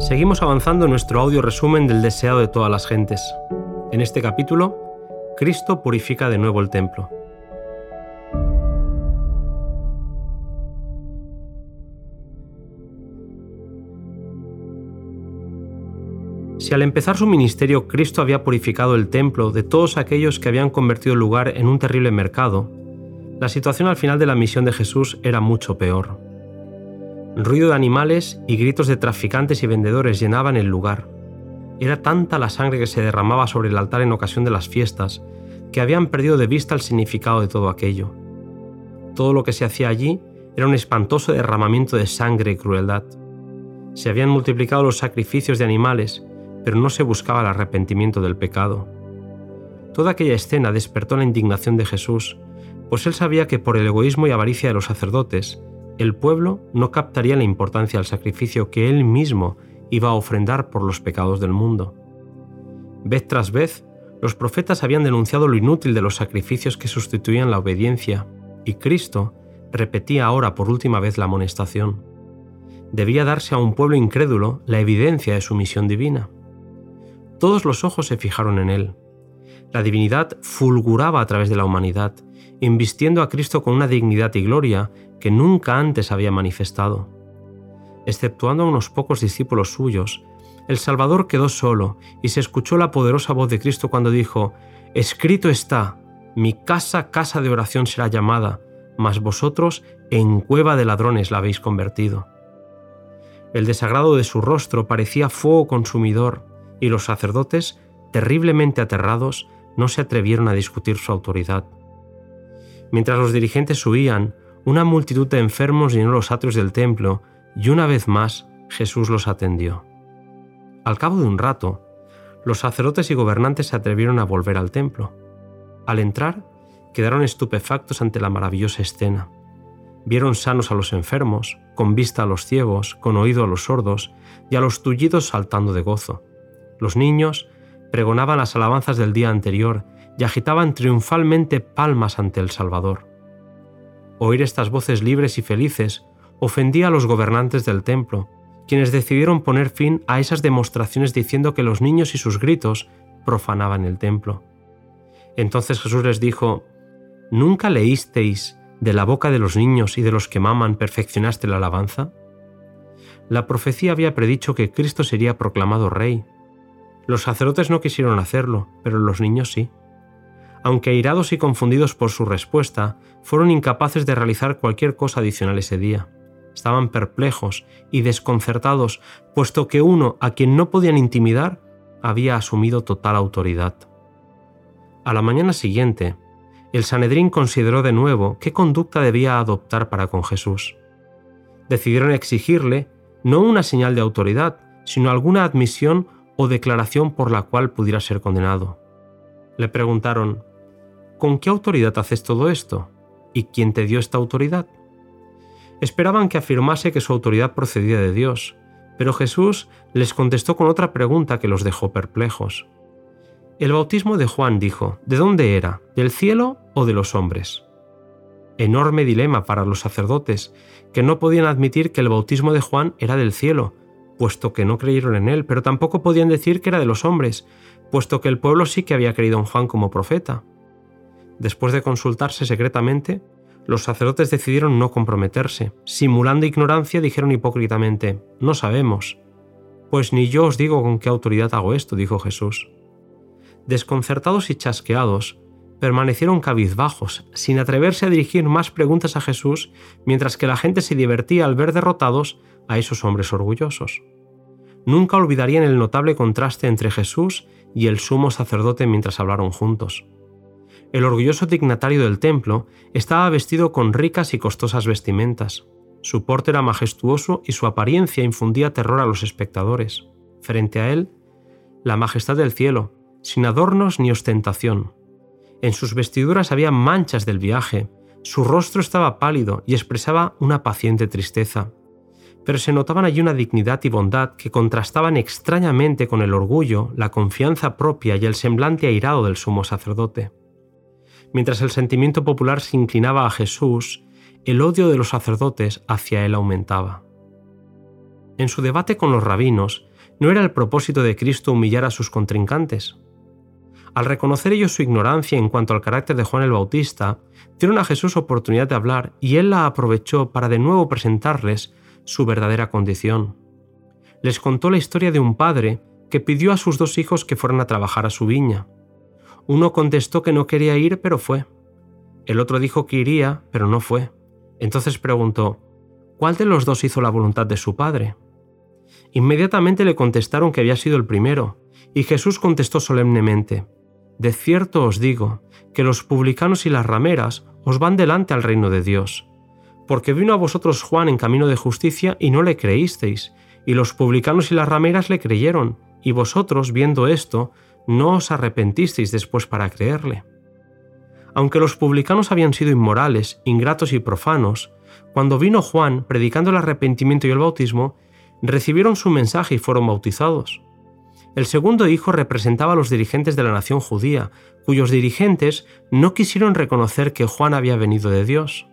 Seguimos avanzando en nuestro audio resumen del deseado de todas las gentes. En este capítulo, Cristo purifica de nuevo el templo. Si al empezar su ministerio Cristo había purificado el templo de todos aquellos que habían convertido el lugar en un terrible mercado, la situación al final de la misión de Jesús era mucho peor. Ruido de animales y gritos de traficantes y vendedores llenaban el lugar. Era tanta la sangre que se derramaba sobre el altar en ocasión de las fiestas, que habían perdido de vista el significado de todo aquello. Todo lo que se hacía allí era un espantoso derramamiento de sangre y crueldad. Se habían multiplicado los sacrificios de animales, pero no se buscaba el arrepentimiento del pecado. Toda aquella escena despertó la indignación de Jesús, pues él sabía que por el egoísmo y avaricia de los sacerdotes, el pueblo no captaría la importancia del sacrificio que él mismo iba a ofrendar por los pecados del mundo. Vez tras vez, los profetas habían denunciado lo inútil de los sacrificios que sustituían la obediencia, y Cristo repetía ahora por última vez la amonestación. Debía darse a un pueblo incrédulo la evidencia de su misión divina. Todos los ojos se fijaron en él. La divinidad fulguraba a través de la humanidad, invistiendo a Cristo con una dignidad y gloria que nunca antes había manifestado. Exceptuando a unos pocos discípulos suyos, el Salvador quedó solo y se escuchó la poderosa voz de Cristo cuando dijo, Escrito está, mi casa casa de oración será llamada, mas vosotros en cueva de ladrones la habéis convertido. El desagrado de su rostro parecía fuego consumidor, y los sacerdotes, terriblemente aterrados, no se atrevieron a discutir su autoridad. Mientras los dirigentes huían, una multitud de enfermos llenó los atrios del templo y una vez más Jesús los atendió. Al cabo de un rato, los sacerdotes y gobernantes se atrevieron a volver al templo. Al entrar, quedaron estupefactos ante la maravillosa escena. Vieron sanos a los enfermos, con vista a los ciegos, con oído a los sordos y a los tullidos saltando de gozo. Los niños pregonaban las alabanzas del día anterior y agitaban triunfalmente palmas ante el Salvador. Oír estas voces libres y felices ofendía a los gobernantes del templo, quienes decidieron poner fin a esas demostraciones diciendo que los niños y sus gritos profanaban el templo. Entonces Jesús les dijo, ¿Nunca leísteis de la boca de los niños y de los que maman perfeccionaste la alabanza? La profecía había predicho que Cristo sería proclamado rey, los sacerdotes no quisieron hacerlo, pero los niños sí. Aunque airados y confundidos por su respuesta, fueron incapaces de realizar cualquier cosa adicional ese día. Estaban perplejos y desconcertados, puesto que uno a quien no podían intimidar había asumido total autoridad. A la mañana siguiente, el Sanedrín consideró de nuevo qué conducta debía adoptar para con Jesús. Decidieron exigirle no una señal de autoridad, sino alguna admisión o declaración por la cual pudiera ser condenado. Le preguntaron, ¿con qué autoridad haces todo esto? ¿Y quién te dio esta autoridad? Esperaban que afirmase que su autoridad procedía de Dios, pero Jesús les contestó con otra pregunta que los dejó perplejos. El bautismo de Juan dijo, ¿de dónde era? ¿Del cielo o de los hombres? Enorme dilema para los sacerdotes, que no podían admitir que el bautismo de Juan era del cielo, puesto que no creyeron en él, pero tampoco podían decir que era de los hombres, puesto que el pueblo sí que había creído en Juan como profeta. Después de consultarse secretamente, los sacerdotes decidieron no comprometerse. Simulando ignorancia, dijeron hipócritamente, No sabemos. Pues ni yo os digo con qué autoridad hago esto, dijo Jesús. Desconcertados y chasqueados, permanecieron cabizbajos, sin atreverse a dirigir más preguntas a Jesús, mientras que la gente se divertía al ver derrotados a esos hombres orgullosos. Nunca olvidarían el notable contraste entre Jesús y el sumo sacerdote mientras hablaron juntos. El orgulloso dignatario del templo estaba vestido con ricas y costosas vestimentas. Su porte era majestuoso y su apariencia infundía terror a los espectadores. Frente a él, la majestad del cielo, sin adornos ni ostentación. En sus vestiduras había manchas del viaje, su rostro estaba pálido y expresaba una paciente tristeza pero se notaban allí una dignidad y bondad que contrastaban extrañamente con el orgullo, la confianza propia y el semblante airado del sumo sacerdote. Mientras el sentimiento popular se inclinaba a Jesús, el odio de los sacerdotes hacia él aumentaba. En su debate con los rabinos, ¿No era el propósito de Cristo humillar a sus contrincantes? Al reconocer ellos su ignorancia en cuanto al carácter de Juan el Bautista, dieron a Jesús oportunidad de hablar y él la aprovechó para de nuevo presentarles su verdadera condición. Les contó la historia de un padre que pidió a sus dos hijos que fueran a trabajar a su viña. Uno contestó que no quería ir, pero fue. El otro dijo que iría, pero no fue. Entonces preguntó, ¿cuál de los dos hizo la voluntad de su padre? Inmediatamente le contestaron que había sido el primero, y Jesús contestó solemnemente, De cierto os digo, que los publicanos y las rameras os van delante al reino de Dios. Porque vino a vosotros Juan en camino de justicia y no le creísteis, y los publicanos y las rameras le creyeron, y vosotros, viendo esto, no os arrepentisteis después para creerle. Aunque los publicanos habían sido inmorales, ingratos y profanos, cuando vino Juan predicando el arrepentimiento y el bautismo, recibieron su mensaje y fueron bautizados. El segundo hijo representaba a los dirigentes de la nación judía, cuyos dirigentes no quisieron reconocer que Juan había venido de Dios.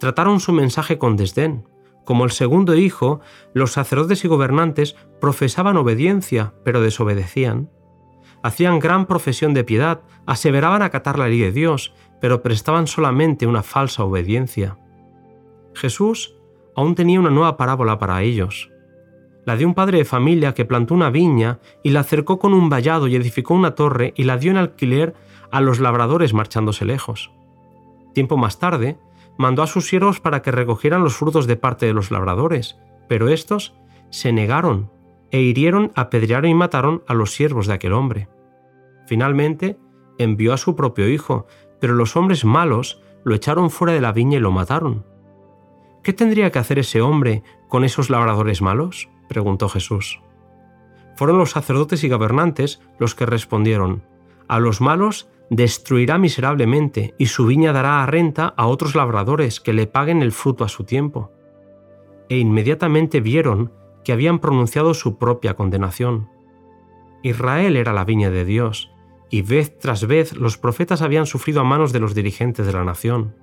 Trataron su mensaje con desdén. Como el segundo hijo, los sacerdotes y gobernantes profesaban obediencia, pero desobedecían. Hacían gran profesión de piedad, aseveraban acatar la ley de Dios, pero prestaban solamente una falsa obediencia. Jesús aún tenía una nueva parábola para ellos la de un padre de familia que plantó una viña y la cercó con un vallado y edificó una torre y la dio en alquiler a los labradores marchándose lejos. Tiempo más tarde, mandó a sus siervos para que recogieran los frutos de parte de los labradores, pero estos se negaron e hirieron, apedrearon y mataron a los siervos de aquel hombre. Finalmente, envió a su propio hijo, pero los hombres malos lo echaron fuera de la viña y lo mataron. ¿Qué tendría que hacer ese hombre con esos labradores malos? preguntó Jesús. Fueron los sacerdotes y gobernantes los que respondieron, a los malos destruirá miserablemente y su viña dará a renta a otros labradores que le paguen el fruto a su tiempo. E inmediatamente vieron que habían pronunciado su propia condenación. Israel era la viña de Dios, y vez tras vez los profetas habían sufrido a manos de los dirigentes de la nación.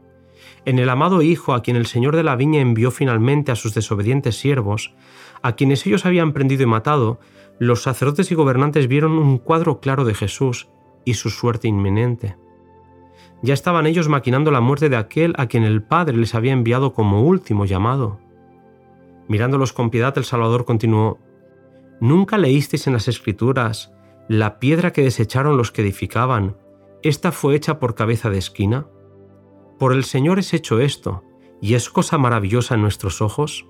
En el amado Hijo a quien el Señor de la viña envió finalmente a sus desobedientes siervos, a quienes ellos habían prendido y matado, los sacerdotes y gobernantes vieron un cuadro claro de Jesús y su suerte inminente. Ya estaban ellos maquinando la muerte de aquel a quien el Padre les había enviado como último llamado. Mirándolos con piedad, el Salvador continuó, ¿Nunca leísteis en las Escrituras la piedra que desecharon los que edificaban? ¿Esta fue hecha por cabeza de esquina? Por el Señor es hecho esto, y es cosa maravillosa en nuestros ojos.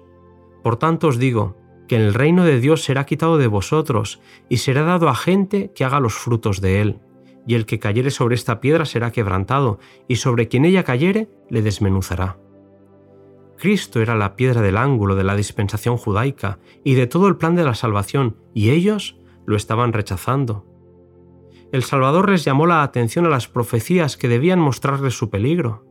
Por tanto os digo, que el reino de Dios será quitado de vosotros y será dado a gente que haga los frutos de él. Y el que cayere sobre esta piedra será quebrantado, y sobre quien ella cayere le desmenuzará. Cristo era la piedra del ángulo de la dispensación judaica y de todo el plan de la salvación, y ellos lo estaban rechazando. El Salvador les llamó la atención a las profecías que debían mostrarles su peligro.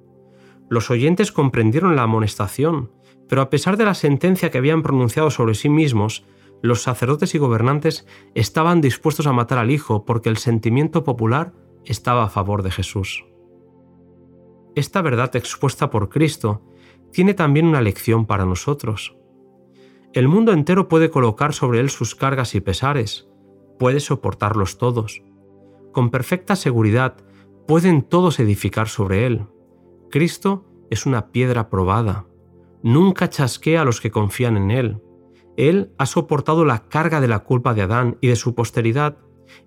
Los oyentes comprendieron la amonestación, pero a pesar de la sentencia que habían pronunciado sobre sí mismos, los sacerdotes y gobernantes estaban dispuestos a matar al Hijo porque el sentimiento popular estaba a favor de Jesús. Esta verdad expuesta por Cristo tiene también una lección para nosotros. El mundo entero puede colocar sobre él sus cargas y pesares, puede soportarlos todos. Con perfecta seguridad pueden todos edificar sobre él. Cristo es una piedra probada, nunca chasquea a los que confían en Él. Él ha soportado la carga de la culpa de Adán y de su posteridad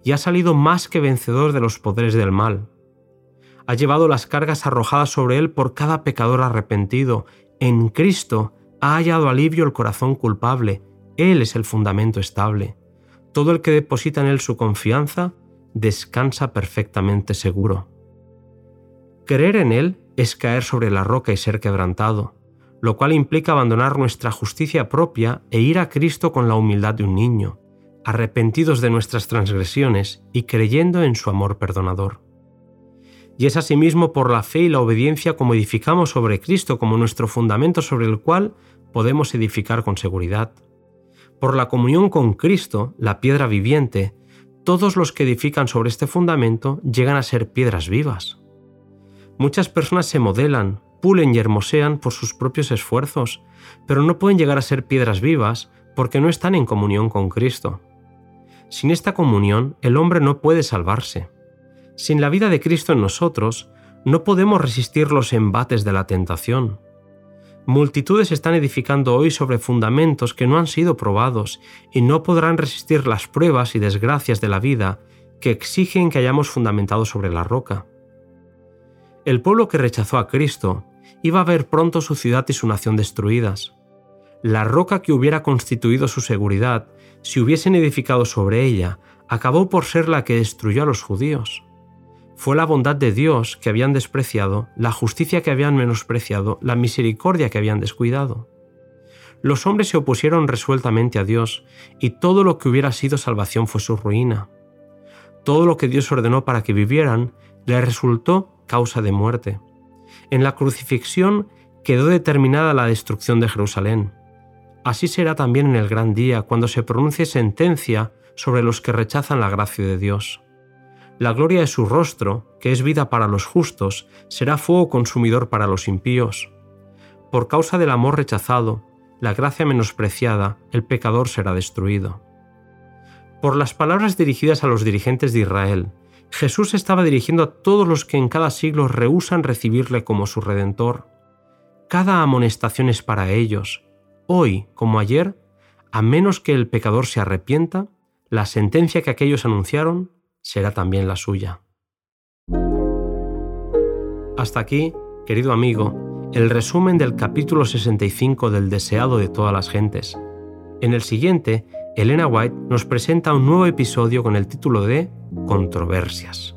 y ha salido más que vencedor de los poderes del mal. Ha llevado las cargas arrojadas sobre Él por cada pecador arrepentido. En Cristo ha hallado alivio el corazón culpable. Él es el fundamento estable. Todo el que deposita en Él su confianza descansa perfectamente seguro. Creer en Él es caer sobre la roca y ser quebrantado lo cual implica abandonar nuestra justicia propia e ir a Cristo con la humildad de un niño, arrepentidos de nuestras transgresiones y creyendo en su amor perdonador. Y es asimismo por la fe y la obediencia como edificamos sobre Cristo como nuestro fundamento sobre el cual podemos edificar con seguridad. Por la comunión con Cristo, la piedra viviente, todos los que edifican sobre este fundamento llegan a ser piedras vivas. Muchas personas se modelan, pulen y hermosean por sus propios esfuerzos, pero no pueden llegar a ser piedras vivas porque no están en comunión con Cristo. Sin esta comunión, el hombre no puede salvarse. Sin la vida de Cristo en nosotros, no podemos resistir los embates de la tentación. Multitudes están edificando hoy sobre fundamentos que no han sido probados y no podrán resistir las pruebas y desgracias de la vida que exigen que hayamos fundamentado sobre la roca. El pueblo que rechazó a Cristo iba a ver pronto su ciudad y su nación destruidas. La roca que hubiera constituido su seguridad, si hubiesen edificado sobre ella, acabó por ser la que destruyó a los judíos. Fue la bondad de Dios que habían despreciado, la justicia que habían menospreciado, la misericordia que habían descuidado. Los hombres se opusieron resueltamente a Dios, y todo lo que hubiera sido salvación fue su ruina. Todo lo que Dios ordenó para que vivieran le resultó causa de muerte. En la crucifixión quedó determinada la destrucción de Jerusalén. Así será también en el gran día, cuando se pronuncie sentencia sobre los que rechazan la gracia de Dios. La gloria de su rostro, que es vida para los justos, será fuego consumidor para los impíos. Por causa del amor rechazado, la gracia menospreciada, el pecador será destruido. Por las palabras dirigidas a los dirigentes de Israel, Jesús estaba dirigiendo a todos los que en cada siglo rehusan recibirle como su redentor. Cada amonestación es para ellos. Hoy, como ayer, a menos que el pecador se arrepienta, la sentencia que aquellos anunciaron será también la suya. Hasta aquí, querido amigo, el resumen del capítulo 65 del Deseado de todas las gentes. En el siguiente, Elena White nos presenta un nuevo episodio con el título de Controversias.